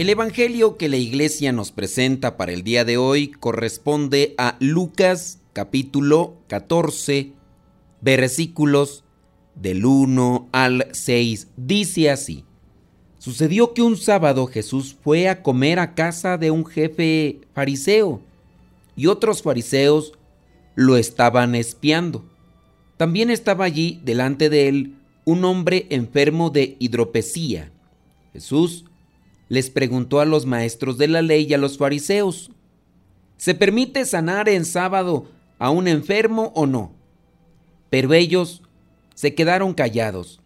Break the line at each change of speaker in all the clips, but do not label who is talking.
El Evangelio que la iglesia nos presenta para el día de hoy corresponde a Lucas capítulo 14 versículos del 1 al 6. Dice así. Sucedió que un sábado Jesús fue a comer a casa de un jefe fariseo y otros fariseos lo estaban espiando. También estaba allí delante de él un hombre enfermo de hidropesía. Jesús les preguntó a los maestros de la ley y a los fariseos, ¿se permite sanar en sábado a un enfermo o no? Pero ellos se quedaron callados.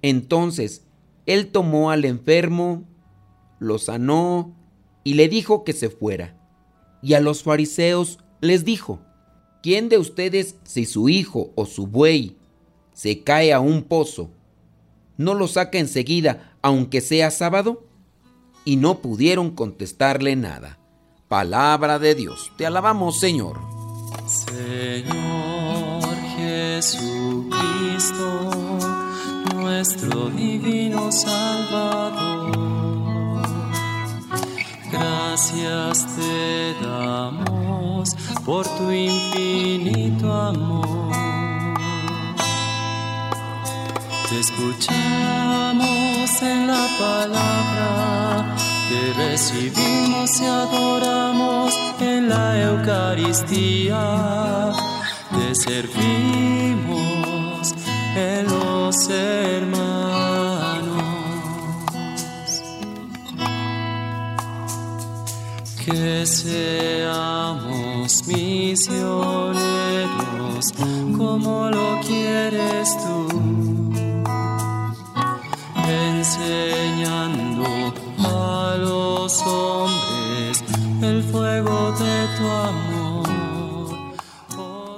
Entonces él tomó al enfermo, lo sanó y le dijo que se fuera. Y a los fariseos les dijo, ¿quién de ustedes si su hijo o su buey se cae a un pozo, no lo saca enseguida aunque sea sábado? Y no pudieron contestarle nada. Palabra de Dios, te alabamos Señor.
Señor Jesucristo, nuestro divino Salvador, gracias te damos por tu infinito amor. Te escuchamos en la palabra, te recibimos y adoramos en la Eucaristía, te servimos en los hermanos. Que seamos misioneros como lo quieres tú enseñando a los hombres el fuego de tu amor. Oh,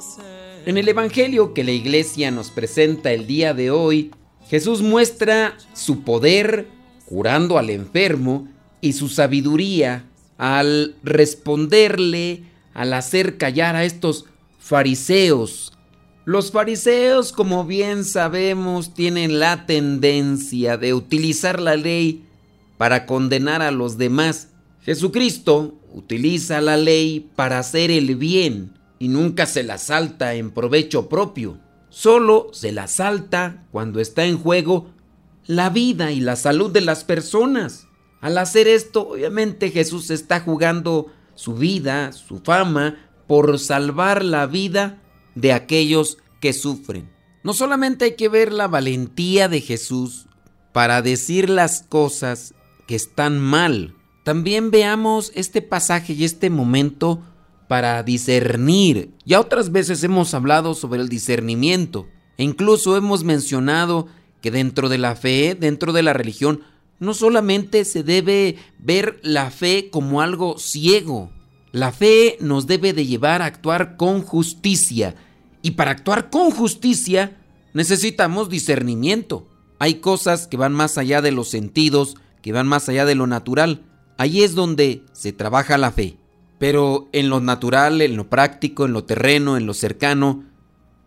en el Evangelio que la iglesia nos presenta el día de hoy, Jesús muestra su poder curando al enfermo y su sabiduría al responderle, al hacer callar a estos fariseos los fariseos, como bien sabemos, tienen la tendencia de utilizar la ley para condenar a los demás. Jesucristo utiliza la ley para hacer el bien y nunca se la salta en provecho propio. Solo se la salta cuando está en juego la vida y la salud de las personas. Al hacer esto, obviamente Jesús está jugando su vida, su fama, por salvar la vida de aquellos que sufren. No solamente hay que ver la valentía de Jesús para decir las cosas que están mal, también veamos este pasaje y este momento para discernir. Ya otras veces hemos hablado sobre el discernimiento e incluso hemos mencionado que dentro de la fe, dentro de la religión, no solamente se debe ver la fe como algo ciego, la fe nos debe de llevar a actuar con justicia y para actuar con justicia necesitamos discernimiento. Hay cosas que van más allá de los sentidos, que van más allá de lo natural. Ahí es donde se trabaja la fe. Pero en lo natural, en lo práctico, en lo terreno, en lo cercano,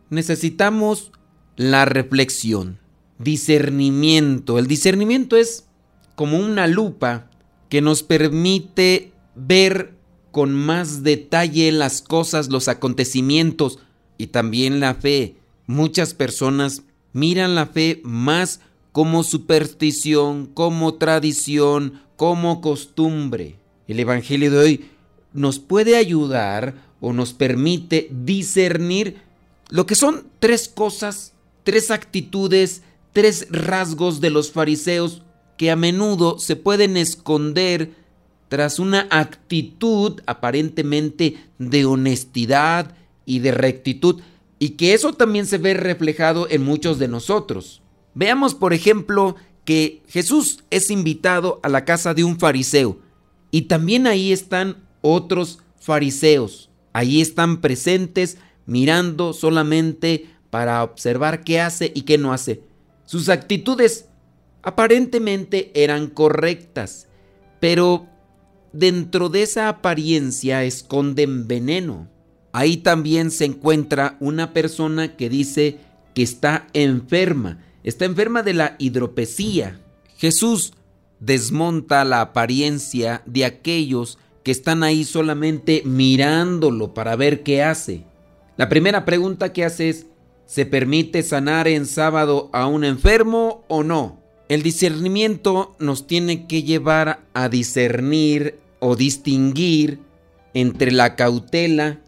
necesitamos la reflexión, discernimiento. El discernimiento es como una lupa que nos permite ver con más detalle las cosas, los acontecimientos, y también la fe. Muchas personas miran la fe más como superstición, como tradición, como costumbre. El Evangelio de hoy nos puede ayudar o nos permite discernir lo que son tres cosas, tres actitudes, tres rasgos de los fariseos que a menudo se pueden esconder tras una actitud aparentemente de honestidad y de rectitud, y que eso también se ve reflejado en muchos de nosotros. Veamos, por ejemplo, que Jesús es invitado a la casa de un fariseo, y también ahí están otros fariseos. Ahí están presentes mirando solamente para observar qué hace y qué no hace. Sus actitudes aparentemente eran correctas, pero dentro de esa apariencia esconden veneno. Ahí también se encuentra una persona que dice que está enferma, está enferma de la hidropesía. Jesús desmonta la apariencia de aquellos que están ahí solamente mirándolo para ver qué hace. La primera pregunta que hace es, ¿se permite sanar en sábado a un enfermo o no? El discernimiento nos tiene que llevar a discernir o distinguir entre la cautela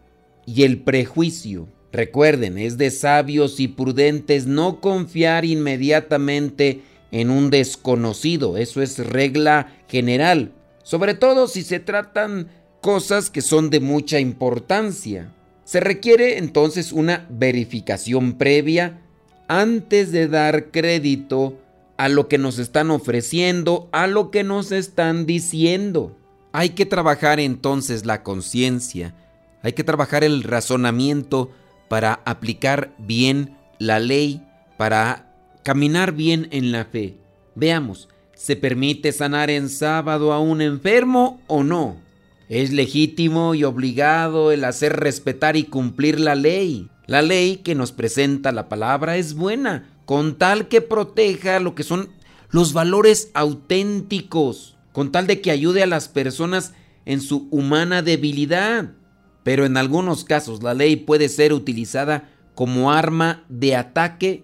y el prejuicio. Recuerden, es de sabios y prudentes no confiar inmediatamente en un desconocido, eso es regla general, sobre todo si se tratan cosas que son de mucha importancia. Se requiere entonces una verificación previa antes de dar crédito a lo que nos están ofreciendo, a lo que nos están diciendo. Hay que trabajar entonces la conciencia, hay que trabajar el razonamiento para aplicar bien la ley, para caminar bien en la fe. Veamos, ¿se permite sanar en sábado a un enfermo o no? Es legítimo y obligado el hacer respetar y cumplir la ley. La ley que nos presenta la palabra es buena, con tal que proteja lo que son los valores auténticos, con tal de que ayude a las personas en su humana debilidad pero en algunos casos la ley puede ser utilizada como arma de ataque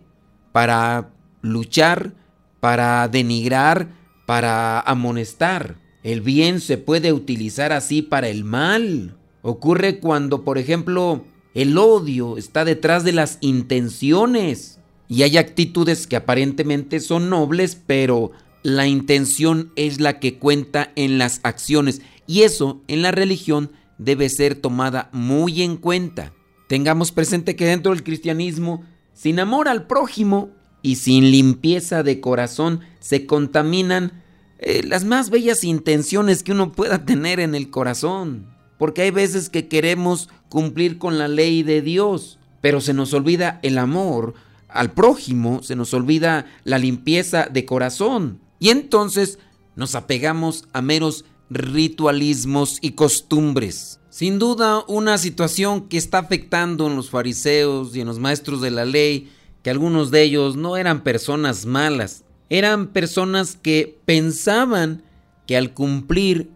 para luchar, para denigrar, para amonestar. El bien se puede utilizar así para el mal. Ocurre cuando, por ejemplo, el odio está detrás de las intenciones y hay actitudes que aparentemente son nobles, pero la intención es la que cuenta en las acciones y eso en la religión debe ser tomada muy en cuenta. Tengamos presente que dentro del cristianismo, sin amor al prójimo y sin limpieza de corazón, se contaminan eh, las más bellas intenciones que uno pueda tener en el corazón. Porque hay veces que queremos cumplir con la ley de Dios, pero se nos olvida el amor al prójimo, se nos olvida la limpieza de corazón. Y entonces nos apegamos a meros ritualismos y costumbres. Sin duda, una situación que está afectando en los fariseos y en los maestros de la ley, que algunos de ellos no eran personas malas, eran personas que pensaban que al cumplir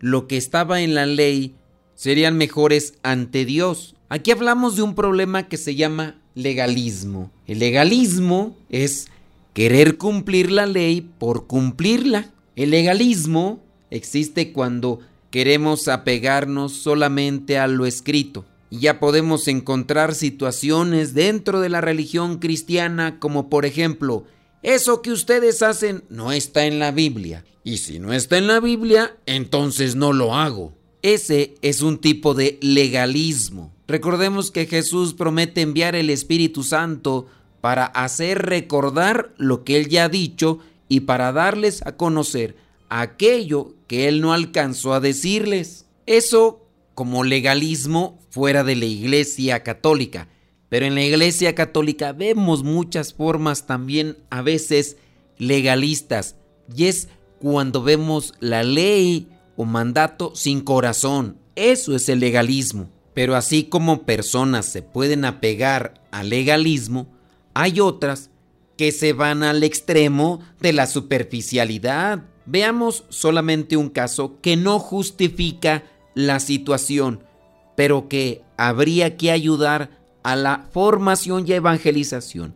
lo que estaba en la ley serían mejores ante Dios. Aquí hablamos de un problema que se llama legalismo. El legalismo es querer cumplir la ley por cumplirla. El legalismo existe cuando queremos apegarnos solamente a lo escrito. Y ya podemos encontrar situaciones dentro de la religión cristiana como por ejemplo, eso que ustedes hacen no está en la Biblia. Y si no está en la Biblia, entonces no lo hago. Ese es un tipo de legalismo. Recordemos que Jesús promete enviar el Espíritu Santo para hacer recordar lo que Él ya ha dicho y para darles a conocer aquello que él no alcanzó a decirles. Eso como legalismo fuera de la iglesia católica. Pero en la iglesia católica vemos muchas formas también a veces legalistas. Y es cuando vemos la ley o mandato sin corazón. Eso es el legalismo. Pero así como personas se pueden apegar al legalismo, hay otras que se van al extremo de la superficialidad Veamos solamente un caso que no justifica la situación, pero que habría que ayudar a la formación y evangelización.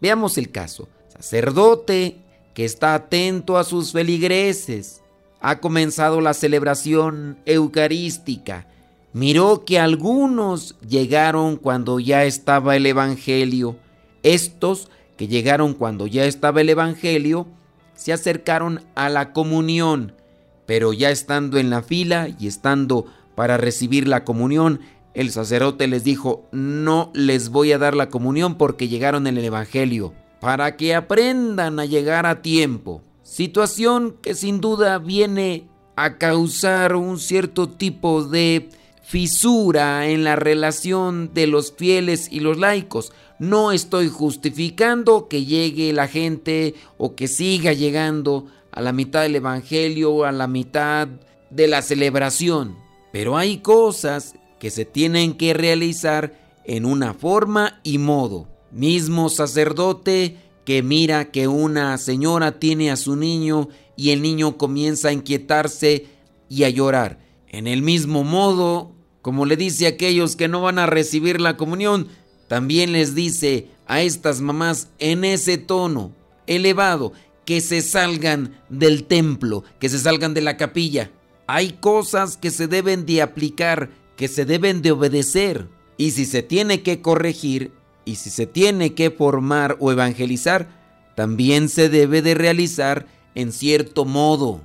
Veamos el caso. Sacerdote que está atento a sus feligreses. Ha comenzado la celebración eucarística. Miró que algunos llegaron cuando ya estaba el Evangelio. Estos que llegaron cuando ya estaba el Evangelio se acercaron a la comunión, pero ya estando en la fila y estando para recibir la comunión, el sacerdote les dijo, no les voy a dar la comunión porque llegaron en el Evangelio, para que aprendan a llegar a tiempo. Situación que sin duda viene a causar un cierto tipo de fisura en la relación de los fieles y los laicos. No estoy justificando que llegue la gente o que siga llegando a la mitad del Evangelio o a la mitad de la celebración. Pero hay cosas que se tienen que realizar en una forma y modo. Mismo sacerdote que mira que una señora tiene a su niño y el niño comienza a inquietarse y a llorar. En el mismo modo, como le dice a aquellos que no van a recibir la comunión, también les dice a estas mamás en ese tono elevado que se salgan del templo, que se salgan de la capilla. Hay cosas que se deben de aplicar, que se deben de obedecer. Y si se tiene que corregir, y si se tiene que formar o evangelizar, también se debe de realizar en cierto modo.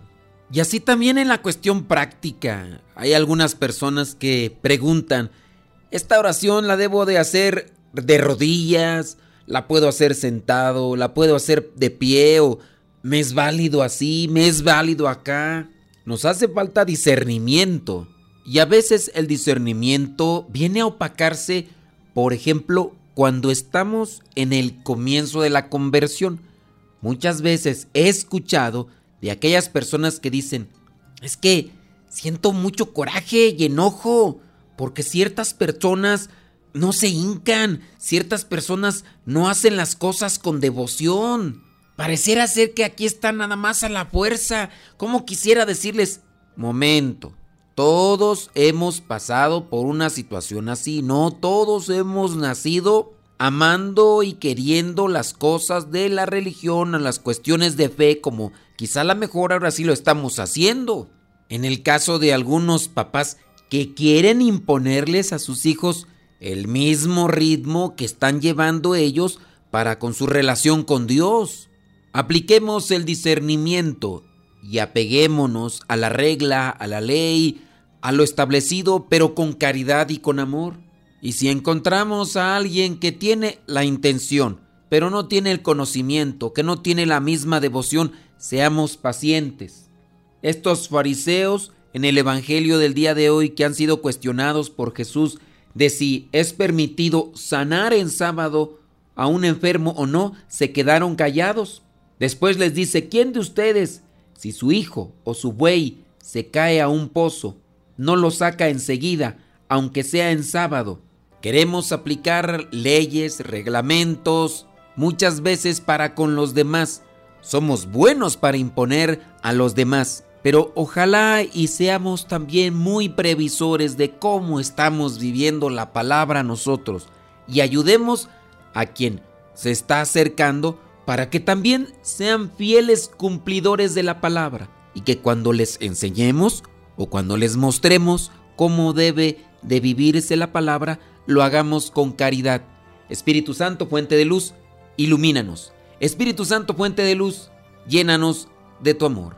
Y así también en la cuestión práctica. Hay algunas personas que preguntan, ¿esta oración la debo de hacer de rodillas? ¿La puedo hacer sentado? ¿La puedo hacer de pie? ¿O me es válido así? ¿Me es válido acá? Nos hace falta discernimiento. Y a veces el discernimiento viene a opacarse, por ejemplo, cuando estamos en el comienzo de la conversión. Muchas veces he escuchado de aquellas personas que dicen, es que siento mucho coraje y enojo porque ciertas personas no se hincan, ciertas personas no hacen las cosas con devoción. Pareciera ser que aquí están nada más a la fuerza. Como quisiera decirles, momento, todos hemos pasado por una situación así, no todos hemos nacido amando y queriendo las cosas de la religión, las cuestiones de fe, como quizá a la mejor ahora sí lo estamos haciendo. En el caso de algunos papás que quieren imponerles a sus hijos el mismo ritmo que están llevando ellos para con su relación con Dios. Apliquemos el discernimiento y apeguémonos a la regla, a la ley, a lo establecido, pero con caridad y con amor. Y si encontramos a alguien que tiene la intención, pero no tiene el conocimiento, que no tiene la misma devoción, seamos pacientes. Estos fariseos en el Evangelio del día de hoy que han sido cuestionados por Jesús de si es permitido sanar en sábado a un enfermo o no, se quedaron callados. Después les dice, ¿quién de ustedes, si su hijo o su buey se cae a un pozo, no lo saca enseguida, aunque sea en sábado? Queremos aplicar leyes, reglamentos, muchas veces para con los demás. Somos buenos para imponer a los demás, pero ojalá y seamos también muy previsores de cómo estamos viviendo la palabra nosotros y ayudemos a quien se está acercando para que también sean fieles cumplidores de la palabra y que cuando les enseñemos o cuando les mostremos cómo debe de vivirse la palabra, lo hagamos con caridad. Espíritu Santo, fuente de luz, ilumínanos. Espíritu Santo, fuente de luz, llénanos de tu amor.